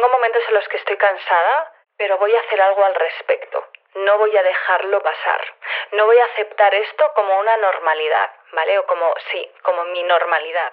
tengo momentos en los que estoy cansada, pero voy a hacer algo al respecto. No voy a dejarlo pasar. No voy a aceptar esto como una normalidad, ¿vale? O como, sí, como mi normalidad.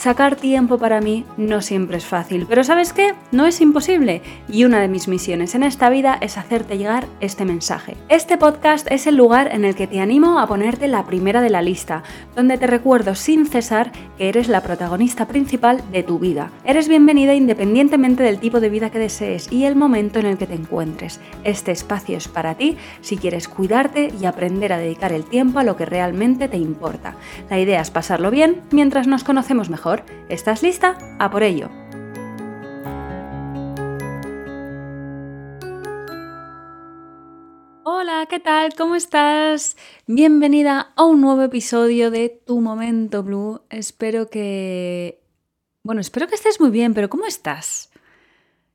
Sacar tiempo para mí no siempre es fácil, pero ¿sabes qué? No es imposible y una de mis misiones en esta vida es hacerte llegar este mensaje. Este podcast es el lugar en el que te animo a ponerte la primera de la lista, donde te recuerdo sin cesar que eres la protagonista principal de tu vida. Eres bienvenida independientemente del tipo de vida que desees y el momento en el que te encuentres. Este espacio es para ti si quieres cuidarte y aprender a dedicar el tiempo a lo que realmente te importa. La idea es pasarlo bien mientras nos conocemos mejor. ¿Estás lista? A por ello. Hola, ¿qué tal? ¿Cómo estás? Bienvenida a un nuevo episodio de Tu Momento Blue. Espero que... Bueno, espero que estés muy bien, pero ¿cómo estás?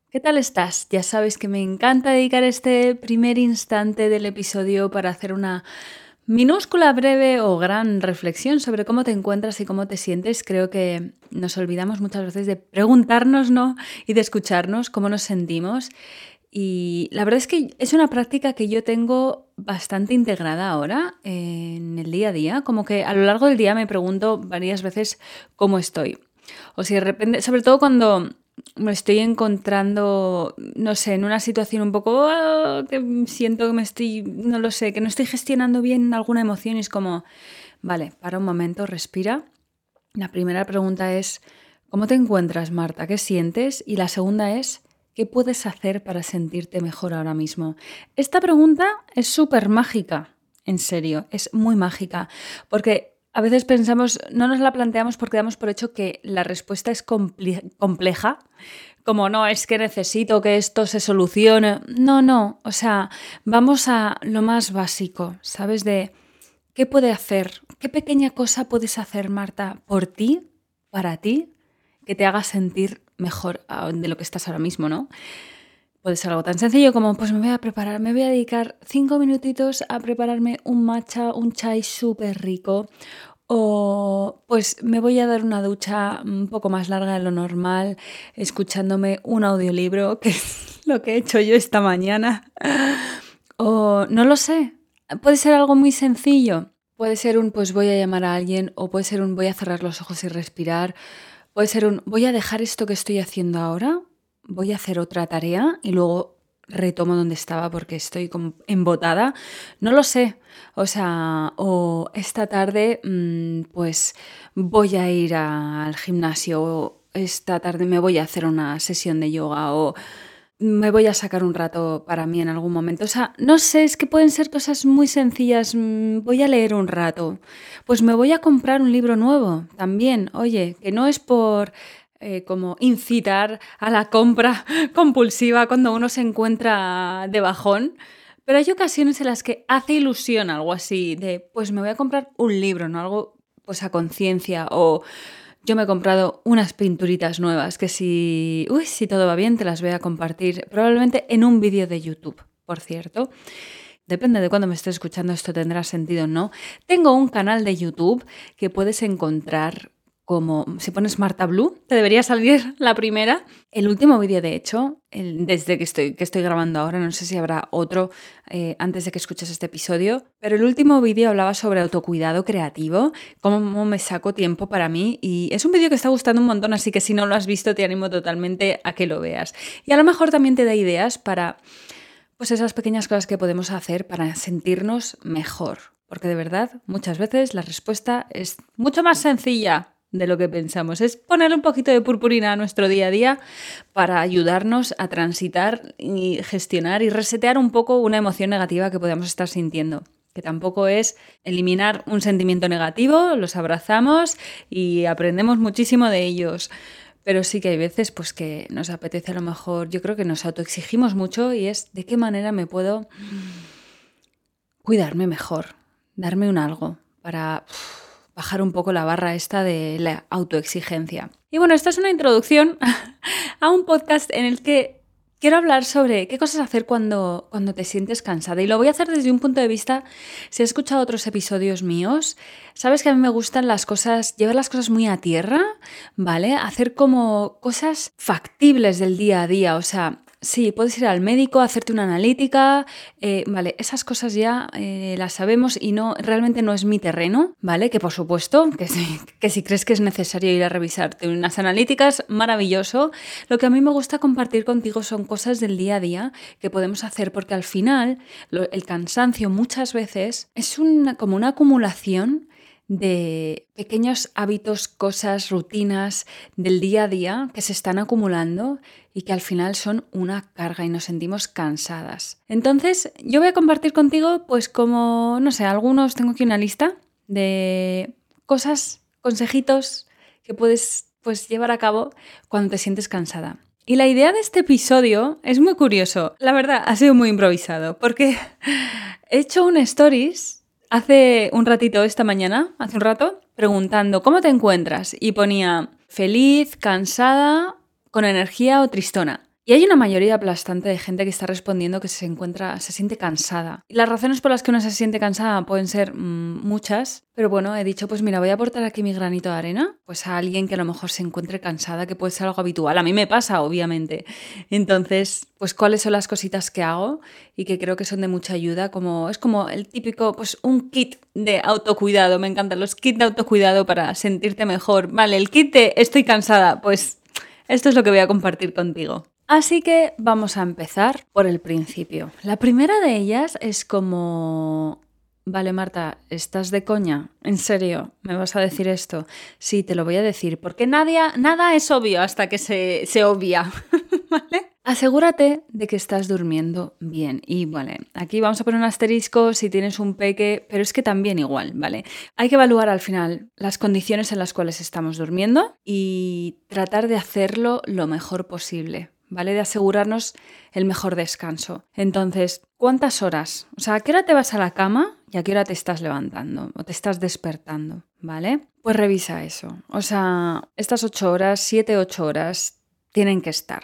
¿Qué tal estás? Ya sabes que me encanta dedicar este primer instante del episodio para hacer una minúscula, breve o gran reflexión sobre cómo te encuentras y cómo te sientes. Creo que nos olvidamos muchas veces de preguntarnos, ¿no? Y de escucharnos, cómo nos sentimos. Y la verdad es que es una práctica que yo tengo bastante integrada ahora en el día a día, como que a lo largo del día me pregunto varias veces cómo estoy. O si de repente, sobre todo cuando me estoy encontrando, no sé, en una situación un poco ah, que siento que me estoy, no lo sé, que no estoy gestionando bien alguna emoción y es como, vale, para un momento, respira. La primera pregunta es, ¿cómo te encuentras, Marta? ¿Qué sientes? Y la segunda es, ¿Qué puedes hacer para sentirte mejor ahora mismo? Esta pregunta es súper mágica, en serio, es muy mágica, porque a veces pensamos, no nos la planteamos porque damos por hecho que la respuesta es compleja, como no, es que necesito que esto se solucione. No, no, o sea, vamos a lo más básico, ¿sabes? De qué puede hacer, qué pequeña cosa puedes hacer, Marta, por ti, para ti, que te haga sentir mejor de lo que estás ahora mismo, ¿no? Puede ser algo tan sencillo como, pues me voy a preparar, me voy a dedicar cinco minutitos a prepararme un matcha, un chai súper rico, o pues me voy a dar una ducha un poco más larga de lo normal, escuchándome un audiolibro, que es lo que he hecho yo esta mañana. O no lo sé, puede ser algo muy sencillo. Puede ser un pues voy a llamar a alguien o puede ser un voy a cerrar los ojos y respirar Puede ser un, voy a dejar esto que estoy haciendo ahora, voy a hacer otra tarea y luego retomo donde estaba porque estoy como embotada. No lo sé. O sea, o esta tarde mm, pues voy a ir al gimnasio o esta tarde me voy a hacer una sesión de yoga o me voy a sacar un rato para mí en algún momento. O sea, no sé, es que pueden ser cosas muy sencillas. Mm, voy a leer un rato. Pues me voy a comprar un libro nuevo también. Oye, que no es por eh, como incitar a la compra compulsiva cuando uno se encuentra de bajón. Pero hay ocasiones en las que hace ilusión algo así, de pues me voy a comprar un libro, ¿no? Algo pues a conciencia o yo me he comprado unas pinturitas nuevas que si, uy, si todo va bien te las voy a compartir probablemente en un vídeo de YouTube, por cierto. Depende de cuándo me estés escuchando, esto tendrá sentido o no. Tengo un canal de YouTube que puedes encontrar como si pones Marta Blue, te debería salir la primera. El último vídeo, de hecho, desde que estoy, que estoy grabando ahora, no sé si habrá otro eh, antes de que escuches este episodio, pero el último vídeo hablaba sobre autocuidado creativo, cómo me saco tiempo para mí y es un vídeo que está gustando un montón, así que si no lo has visto te animo totalmente a que lo veas. Y a lo mejor también te da ideas para pues esas pequeñas cosas que podemos hacer para sentirnos mejor. Porque de verdad, muchas veces la respuesta es mucho más sencilla de lo que pensamos. Es poner un poquito de purpurina a nuestro día a día para ayudarnos a transitar y gestionar y resetear un poco una emoción negativa que podamos estar sintiendo. Que tampoco es eliminar un sentimiento negativo, los abrazamos y aprendemos muchísimo de ellos. pero sí que hay veces pues que nos apetece a lo mejor, yo creo que nos autoexigimos mucho y es de qué manera me puedo cuidarme mejor, darme un algo para bajar un poco la barra esta de la autoexigencia. Y bueno, esta es una introducción a un podcast en el que quiero hablar sobre qué cosas hacer cuando, cuando te sientes cansada. Y lo voy a hacer desde un punto de vista, si has escuchado otros episodios míos, sabes que a mí me gustan las cosas, llevar las cosas muy a tierra, ¿vale? Hacer como cosas factibles del día a día, o sea, Sí, puedes ir al médico, hacerte una analítica, eh, vale, esas cosas ya eh, las sabemos y no, realmente no es mi terreno, ¿vale? Que por supuesto, que si, que si crees que es necesario ir a revisarte unas analíticas, maravilloso. Lo que a mí me gusta compartir contigo son cosas del día a día que podemos hacer porque al final el cansancio muchas veces es una, como una acumulación de pequeños hábitos, cosas, rutinas del día a día que se están acumulando y que al final son una carga y nos sentimos cansadas. Entonces, yo voy a compartir contigo, pues como, no sé, algunos, tengo aquí una lista de cosas, consejitos que puedes pues, llevar a cabo cuando te sientes cansada. Y la idea de este episodio es muy curioso. La verdad, ha sido muy improvisado, porque he hecho un stories hace un ratito esta mañana, hace un rato, preguntando ¿cómo te encuentras? Y ponía feliz, cansada, con energía o tristona. Y hay una mayoría aplastante de gente que está respondiendo que se encuentra, se siente cansada. Y las razones por las que uno se siente cansada pueden ser mm, muchas, pero bueno, he dicho, pues mira, voy a aportar aquí mi granito de arena, pues a alguien que a lo mejor se encuentre cansada, que puede ser algo habitual. A mí me pasa, obviamente. Entonces, pues cuáles son las cositas que hago y que creo que son de mucha ayuda, como es como el típico, pues un kit de autocuidado. Me encantan los kits de autocuidado para sentirte mejor. Vale, el kit de estoy cansada, pues esto es lo que voy a compartir contigo. Así que vamos a empezar por el principio. La primera de ellas es como... Vale, Marta, ¿estás de coña? ¿En serio? ¿Me vas a decir esto? Sí, te lo voy a decir, porque nada es obvio hasta que se, se obvia. ¿Vale? Asegúrate de que estás durmiendo bien. Y vale, aquí vamos a poner un asterisco si tienes un peque, pero es que también igual, ¿vale? Hay que evaluar al final las condiciones en las cuales estamos durmiendo y tratar de hacerlo lo mejor posible. ¿Vale? De asegurarnos el mejor descanso. Entonces, ¿cuántas horas? O sea, ¿a qué hora te vas a la cama y a qué hora te estás levantando o te estás despertando? ¿Vale? Pues revisa eso. O sea, estas ocho horas, siete, ocho horas, tienen que estar.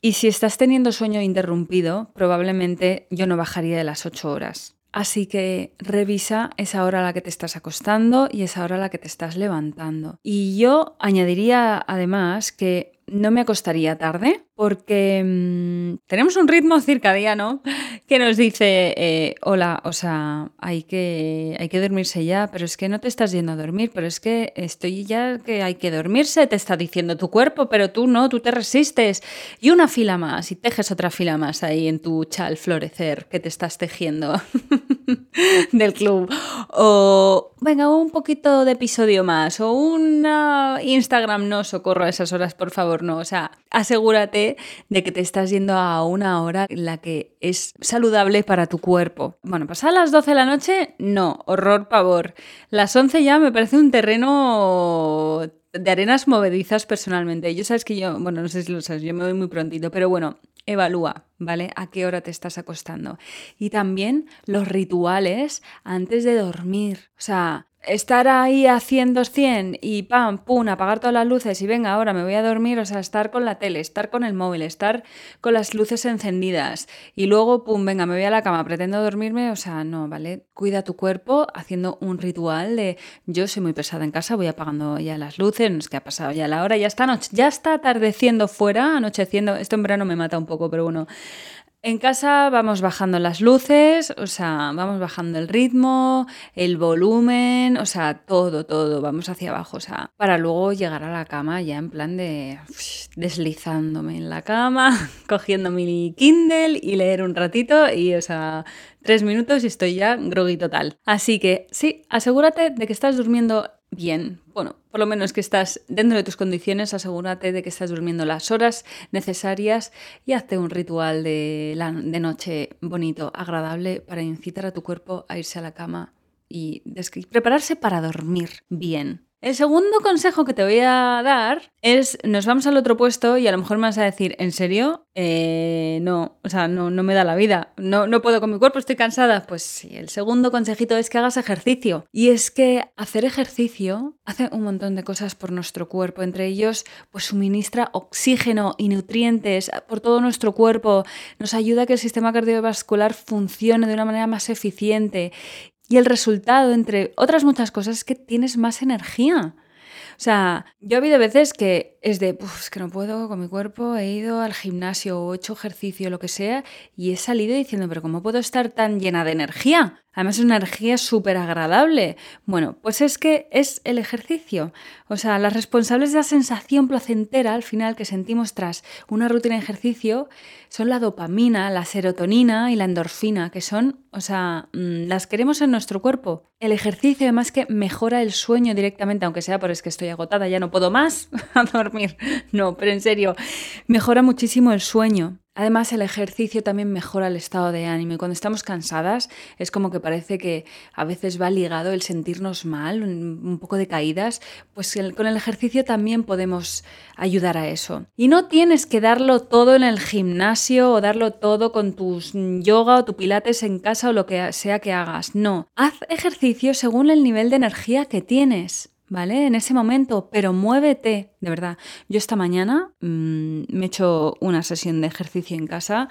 Y si estás teniendo sueño interrumpido, probablemente yo no bajaría de las ocho horas. Así que revisa esa hora a la que te estás acostando y esa hora a la que te estás levantando. Y yo añadiría además que no me acostaría tarde porque mm, tenemos un ritmo circadiano que nos dice, eh, hola, o sea, hay que, hay que dormirse ya, pero es que no te estás yendo a dormir, pero es que estoy ya que hay que dormirse, te está diciendo tu cuerpo, pero tú no, tú te resistes. Y una fila más, y tejes otra fila más ahí en tu chal florecer que te estás tejiendo del club. O venga, un poquito de episodio más, o una Instagram, no, socorro a esas horas, por favor, no. O sea, asegúrate de que te estás yendo a una hora en la que es saludable para tu cuerpo. Bueno, pasar las 12 de la noche, no, horror, pavor. Las 11 ya me parece un terreno de arenas movedizas personalmente. Yo sabes que yo, bueno, no sé si lo sabes, yo me voy muy prontito, pero bueno, evalúa, ¿vale? A qué hora te estás acostando. Y también los rituales antes de dormir. O sea, estar ahí haciendo 100 y pam, pum, apagar todas las luces y venga, ahora me voy a dormir, o sea, estar con la tele, estar con el móvil, estar con las luces encendidas y luego, pum, venga, me voy a la cama, pretendo dormirme, o sea, no, ¿vale? Cuida tu cuerpo haciendo un ritual de yo soy muy pesada en casa, voy apagando ya las luces, no es que ha pasado ya la hora, ya está, noche, ya está atardeciendo fuera, anocheciendo, esto en verano me mata un poco, pero bueno, en casa vamos bajando las luces, o sea, vamos bajando el ritmo, el volumen, o sea, todo, todo, vamos hacia abajo, o sea, para luego llegar a la cama ya en plan de deslizándome en la cama, cogiendo mi Kindle y leer un ratito y, o sea, tres minutos y estoy ya groggy total. Así que sí, asegúrate de que estás durmiendo bien. Bueno, por lo menos que estás dentro de tus condiciones, asegúrate de que estás durmiendo las horas necesarias y hazte un ritual de, la, de noche bonito, agradable, para incitar a tu cuerpo a irse a la cama y prepararse para dormir bien. El segundo consejo que te voy a dar es, nos vamos al otro puesto y a lo mejor me vas a decir, ¿en serio? Eh, no, o sea, no, no me da la vida, no, no puedo con mi cuerpo, estoy cansada. Pues sí, el segundo consejito es que hagas ejercicio. Y es que hacer ejercicio hace un montón de cosas por nuestro cuerpo, entre ellos, pues suministra oxígeno y nutrientes por todo nuestro cuerpo, nos ayuda a que el sistema cardiovascular funcione de una manera más eficiente y el resultado, entre otras muchas cosas, es que tienes más energía. O sea, yo he habido veces que es de, es que no puedo con mi cuerpo, he ido al gimnasio o he hecho ejercicio, lo que sea, y he salido diciendo, pero ¿cómo puedo estar tan llena de energía? Además es una energía súper agradable. Bueno, pues es que es el ejercicio. O sea, las responsables de la sensación placentera al final que sentimos tras una rutina de ejercicio son la dopamina, la serotonina y la endorfina, que son, o sea, mm, las queremos en nuestro cuerpo. El ejercicio además que mejora el sueño directamente, aunque sea por es que estoy agotada, ya no puedo más a dormir. No, pero en serio, mejora muchísimo el sueño. Además, el ejercicio también mejora el estado de ánimo y cuando estamos cansadas es como que parece que a veces va ligado el sentirnos mal, un poco de caídas, pues con el ejercicio también podemos ayudar a eso. Y no tienes que darlo todo en el gimnasio o darlo todo con tus yoga o tu pilates en casa o lo que sea que hagas. No, haz ejercicio según el nivel de energía que tienes. ¿Vale? En ese momento, pero muévete, de verdad. Yo esta mañana mm, me he hecho una sesión de ejercicio en casa.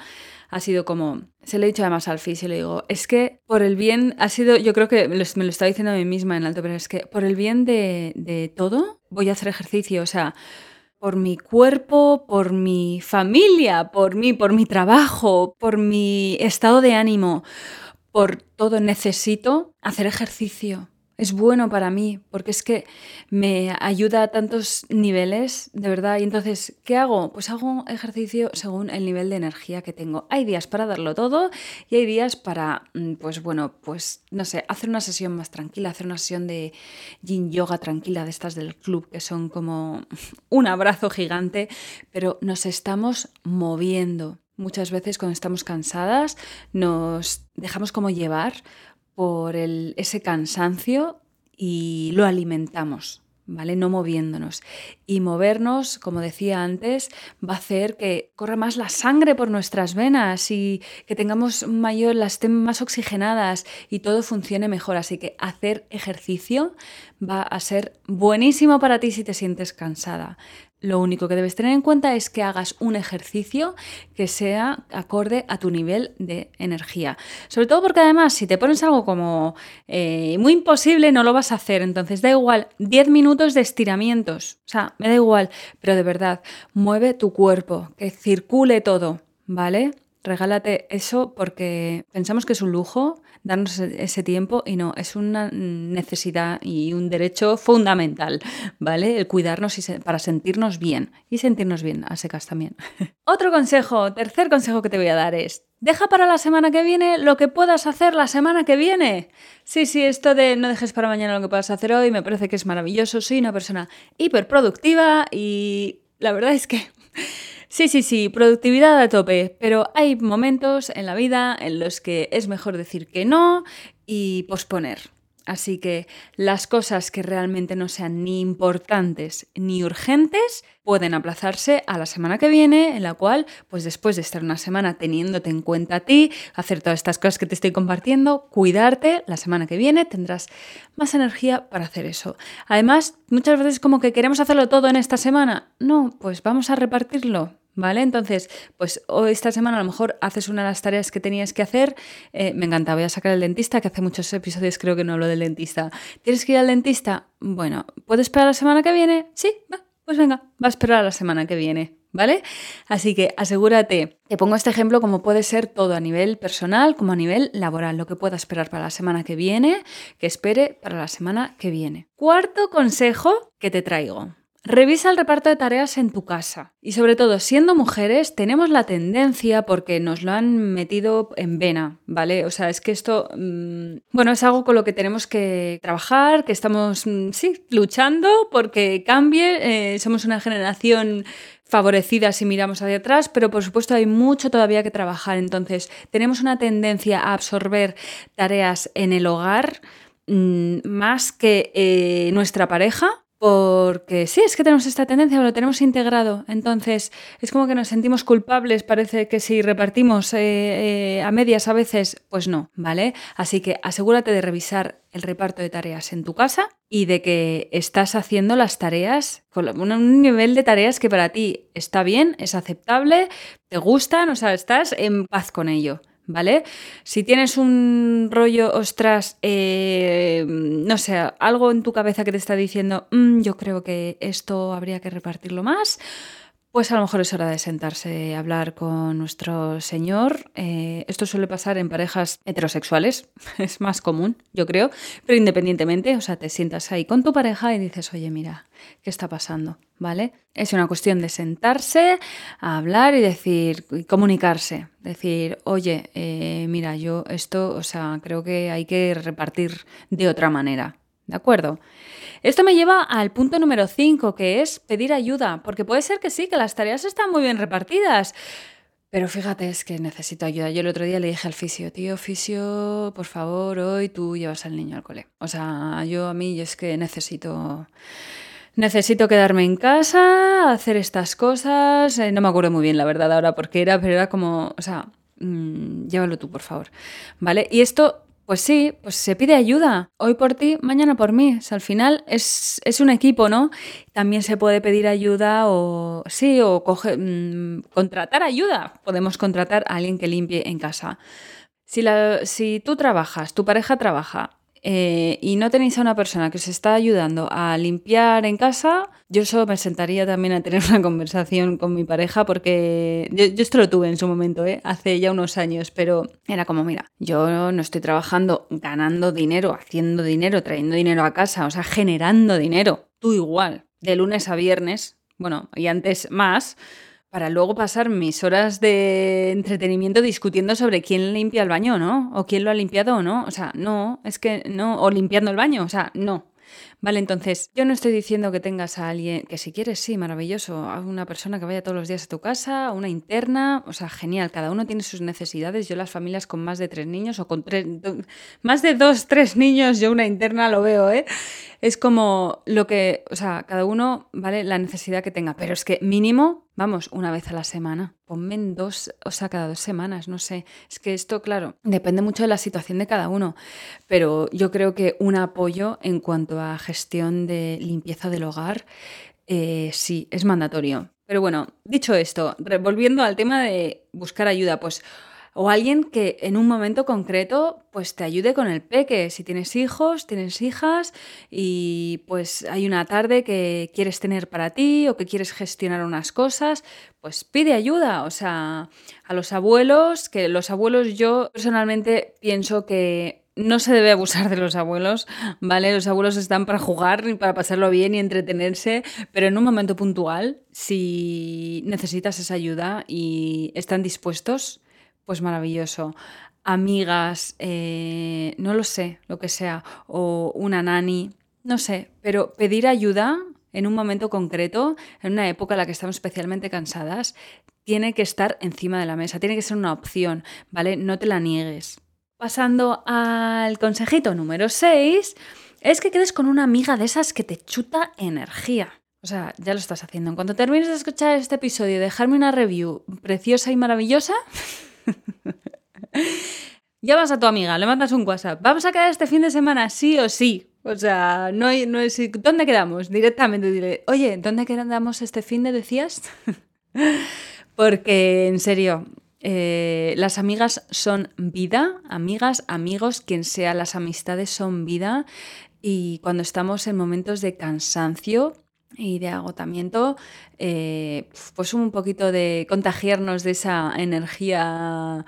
Ha sido como, se lo he dicho además al fisio, le digo, es que por el bien, ha sido, yo creo que me lo estaba diciendo a mí misma en alto, pero es que por el bien de, de todo voy a hacer ejercicio, o sea, por mi cuerpo, por mi familia, por mí, por mi trabajo, por mi estado de ánimo, por todo necesito hacer ejercicio es bueno para mí, porque es que me ayuda a tantos niveles, de verdad. Y entonces, ¿qué hago? Pues hago ejercicio según el nivel de energía que tengo. Hay días para darlo todo y hay días para, mm, pues bueno, pues no sé, hacer una sesión más tranquila, hacer una sesión de yin yoga tranquila de estas del club, que son como un abrazo gigante, pero nos estamos moviendo. Muchas veces cuando estamos cansadas nos dejamos como llevar por ese cansancio y lo alimentamos, ¿vale? No moviéndonos. Y movernos, como decía antes, va a hacer que corra más la sangre por nuestras venas y que tengamos mayor, las estén más oxigenadas y todo funcione mejor. Así que hacer ejercicio va a ser buenísimo para ti si te sientes cansada. Lo único que debes tener en cuenta es que hagas un ejercicio que sea acorde a tu nivel de energía. Sobre todo porque además si te pones algo como eh, muy imposible no lo vas a hacer. Entonces da igual 10 minutos de estiramientos. O sea, me da igual. Pero de verdad, mueve tu cuerpo, que circule todo. ¿Vale? Regálate eso porque pensamos que es un lujo darnos ese tiempo y no, es una necesidad y un derecho fundamental, ¿vale? El cuidarnos y para sentirnos bien y sentirnos bien a secas también. Otro consejo, tercer consejo que te voy a dar es, Deja para la semana que viene lo que puedas hacer la semana que viene. Sí, sí, esto de no dejes para mañana lo que puedas hacer hoy me parece que es maravilloso. Soy una persona hiperproductiva y la verdad es que Sí, sí, sí, productividad a tope, pero hay momentos en la vida en los que es mejor decir que no y posponer. Así que las cosas que realmente no sean ni importantes ni urgentes pueden aplazarse a la semana que viene, en la cual, pues después de estar una semana teniéndote en cuenta a ti, hacer todas estas cosas que te estoy compartiendo, cuidarte, la semana que viene tendrás más energía para hacer eso. Además, muchas veces como que queremos hacerlo todo en esta semana. No, pues vamos a repartirlo. ¿Vale? Entonces, pues hoy esta semana a lo mejor haces una de las tareas que tenías que hacer. Eh, me encanta, voy a sacar el dentista, que hace muchos episodios creo que no hablo del dentista. ¿Tienes que ir al dentista? Bueno, ¿puedes esperar la semana que viene? Sí, va, pues venga, va a esperar a la semana que viene. ¿Vale? Así que asegúrate, te pongo este ejemplo como puede ser todo a nivel personal como a nivel laboral, lo que pueda esperar para la semana que viene, que espere para la semana que viene. Cuarto consejo que te traigo. Revisa el reparto de tareas en tu casa. Y sobre todo, siendo mujeres, tenemos la tendencia, porque nos lo han metido en vena, ¿vale? O sea, es que esto, mm, bueno, es algo con lo que tenemos que trabajar, que estamos, mm, sí, luchando porque cambie. Eh, somos una generación favorecida si miramos hacia atrás, pero por supuesto hay mucho todavía que trabajar. Entonces, tenemos una tendencia a absorber tareas en el hogar Mm, más que eh, nuestra pareja, porque sí, es que tenemos esta tendencia, lo tenemos integrado. Entonces, es como que nos sentimos culpables. Parece que si repartimos eh, eh, a medias a veces, pues no, ¿vale? Así que asegúrate de revisar el reparto de tareas en tu casa y de que estás haciendo las tareas con un nivel de tareas que para ti está bien, es aceptable, te gustan, o sea, estás en paz con ello. ¿Vale? Si tienes un rollo, ostras, eh, no sé, algo en tu cabeza que te está diciendo, mm, yo creo que esto habría que repartirlo más, pues a lo mejor es hora de sentarse a hablar con nuestro Señor. Eh, esto suele pasar en parejas heterosexuales, es más común, yo creo, pero independientemente, o sea, te sientas ahí con tu pareja y dices, oye, mira, ¿qué está pasando? ¿Vale? Es una cuestión de sentarse, a hablar y decir, y comunicarse, decir, oye, eh, mira, yo esto, o sea, creo que hay que repartir de otra manera, ¿de acuerdo? Esto me lleva al punto número 5, que es pedir ayuda, porque puede ser que sí, que las tareas están muy bien repartidas. Pero fíjate, es que necesito ayuda. Yo el otro día le dije al fisio, tío, fisio, por favor, hoy tú llevas al niño al cole. O sea, yo a mí es que necesito... Necesito quedarme en casa, hacer estas cosas. Eh, no me acuerdo muy bien, la verdad, ahora porque era, pero era como, o sea, mm, llévalo tú, por favor. ¿Vale? Y esto pues sí, pues se pide ayuda. Hoy por ti, mañana por mí. al final es, un equipo, ¿no? También se puede pedir ayuda o sí, o mm, contratar ayuda. Podemos contratar a alguien que limpie en casa. Si, la, si tú trabajas, tu pareja trabaja eh, y no tenéis a una persona que os está ayudando a limpiar en casa, yo solo me sentaría también a tener una conversación con mi pareja porque yo, esto lo tuve en su momento, ¿eh? hace ya unos años, pero era como, mira, yo no estoy trabajando ganando dinero, haciendo dinero, trayendo dinero a casa, o sea, generando dinero, tú igual, de lunes a viernes, bueno, y antes más para luego pasar mis horas de entretenimiento discutiendo sobre quién limpia el baño, ¿no? O quién lo ha limpiado o no. O sea, no, es que no, o limpiando el baño, o sea, no. Vale, entonces, yo no estoy diciendo que tengas a alguien, que si quieres, sí, maravilloso, a una persona que vaya todos los días a tu casa, una interna, o sea, genial, cada uno tiene sus necesidades. Yo las familias con más de tres niños o con tres, más de dos, tres niños, yo una interna lo veo, ¿eh? Es como lo que, o sea, cada uno, ¿vale? La necesidad que tenga, pero es que mínimo Vamos, una vez a la semana. Ponme en dos, o sea, cada dos semanas, no sé. Es que esto, claro, depende mucho de la situación de cada uno. Pero yo creo que un apoyo en cuanto a gestión de limpieza del hogar, eh, sí, es mandatorio. Pero bueno, dicho esto, volviendo al tema de buscar ayuda, pues o alguien que en un momento concreto pues te ayude con el peque. Si tienes hijos, tienes hijas y pues hay una tarde que quieres tener para ti o que quieres gestionar unas cosas, pues pide ayuda. O sea, a los abuelos, que los abuelos yo personalmente pienso que no se debe abusar de los abuelos, ¿vale? Los abuelos están para jugar y para pasarlo bien y entretenerse, pero en un momento puntual, si necesitas esa ayuda y están dispuestos, pues maravilloso. Amigas, eh, no lo sé, lo que sea, o una nani, no sé, pero pedir ayuda en un momento concreto, en una época en la que estamos especialmente cansadas, tiene que estar encima de la mesa, tiene que ser una opción, ¿vale? No te la niegues. Pasando al consejito número 6, es que quedes con una amiga de esas que te chuta energía. O sea, ya lo estás haciendo. En cuanto termines de escuchar este episodio dejarme una review preciosa y maravillosa, ya vas a tu amiga, le mandas un WhatsApp. Vamos a quedar este fin de semana, sí o sí. O sea, no hay, no es, ¿dónde quedamos? Directamente diré, oye, ¿dónde quedamos este fin de decías? Porque, en serio, eh, las amigas son vida, amigas, amigos, quien sea, las amistades son vida. Y cuando estamos en momentos de cansancio, y de agotamiento, eh, pues un poquito de contagiarnos de esa energía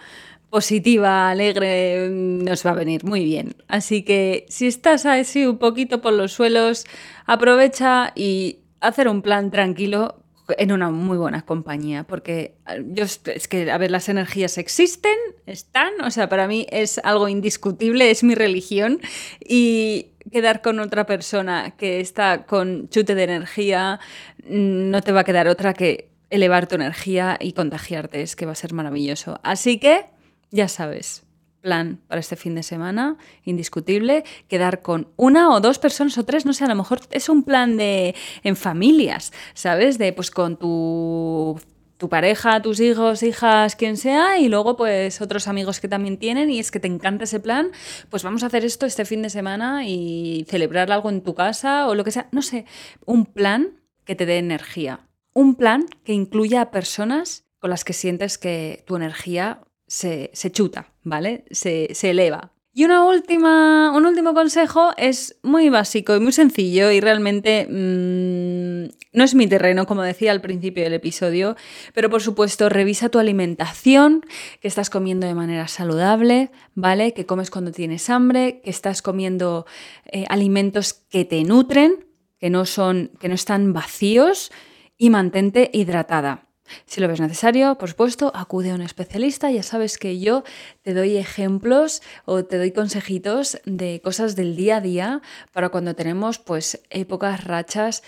positiva, alegre, nos va a venir muy bien. Así que si estás así un poquito por los suelos, aprovecha y hacer un plan tranquilo en una muy buena compañía, porque yo es que, a ver, las energías existen, están, o sea, para mí es algo indiscutible, es mi religión y quedar con otra persona que está con chute de energía, mm, no te va a quedar otra que elevar tu energía y contagiarte, es que va a ser maravilloso. Así que, ya sabes, plan para este fin de semana, indiscutible, quedar con una o dos personas o tres, no sé, a lo mejor es un plan de en familias, ¿sabes? De pues con tu tu pareja, tus hijos, hijas, quien sea, y luego pues otros amigos que también tienen y es que te encanta ese plan, pues vamos a hacer esto este fin de semana y celebrar algo en tu casa o lo que sea, no sé, un plan que te dé energía, un plan que incluya a personas con las que sientes que tu energía se, chuta, ¿vale? Se, se eleva, y una última, un último consejo es muy básico y muy sencillo y realmente mm, no es mi terreno, como decía al principio del episodio, pero por supuesto revisa tu alimentación, que estás comiendo de manera saludable, ¿vale? Que comes cuando tienes hambre, que estás comiendo eh, alimentos que te nutren, que no, son, que no están vacíos y mantente hidratada. Si lo ves necesario, por supuesto, acude a un especialista. Ya sabes que yo te doy ejemplos o te doy consejitos de cosas del día a día para cuando tenemos pues épocas, rachas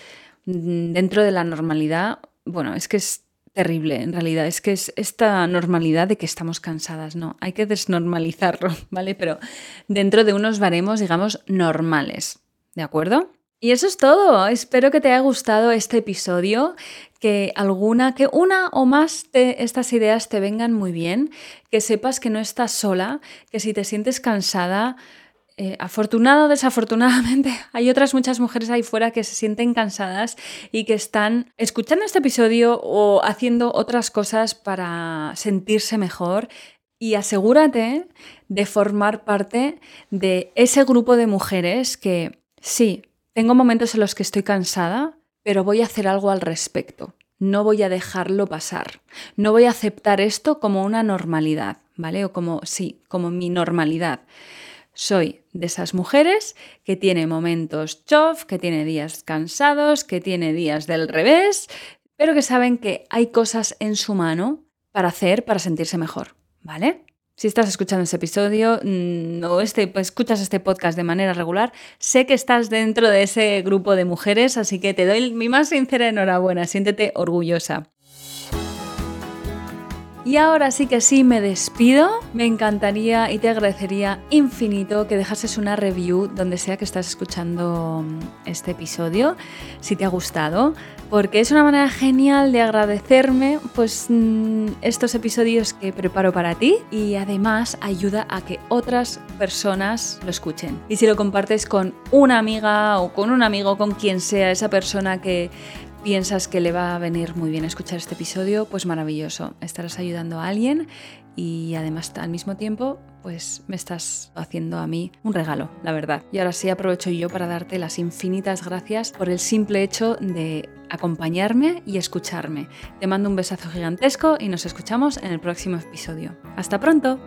mm, dentro de la normalidad. Bueno, es que es terrible en realidad, es que es esta normalidad de que estamos cansadas, no, hay que desnormalizarlo, ¿vale? Pero dentro de unos baremos, digamos, normales, ¿de acuerdo? Y eso es todo. Espero que te haya gustado este episodio, que alguna, que una o más de estas ideas te vengan muy bien, que sepas que no estás sola, que si te sientes cansada, eh, afortunado o desafortunadamente, hay otras muchas mujeres ahí fuera que se sienten cansadas y que están escuchando este episodio o haciendo otras cosas para sentirse mejor. Y asegúrate de formar parte de ese grupo de mujeres que sí, tengo momentos en los que estoy cansada, pero voy a hacer algo al respecto. No voy a dejarlo pasar. No voy a aceptar esto como una normalidad, ¿vale? O como, sí, como mi normalidad. Soy de esas mujeres que tiene momentos chof, que tiene días cansados, que tiene días del revés, pero que saben que hay cosas en su mano para hacer para sentirse mejor, ¿vale? Si estás escuchando este episodio mm, o este, escuchas este podcast de manera regular, sé que estás dentro de ese grupo de mujeres, así que te doy mi más sincera enhorabuena, siéntete orgullosa. Y ahora sí que sí me despido. Me encantaría y te agradecería infinito que dejases una review donde sea que estás escuchando mm, este episodio, si te ha gustado, porque es una manera genial de agradecerme pues mm, estos episodios que preparo para ti y además ayuda a que otras personas lo escuchen. Y si lo compartes con una amiga o con un amigo, con quien sea esa persona que piensas que le va a venir muy bien escuchar este episodio, pues maravilloso. Estarás ayudando a alguien y además al mismo tiempo pues me estás haciendo a mí un regalo, la verdad. Y ahora sí aprovecho yo para darte las infinitas gracias por el simple hecho de acompañarme y escucharme. Te mando un besazo gigantesco y nos escuchamos en el próximo episodio. ¡Hasta pronto!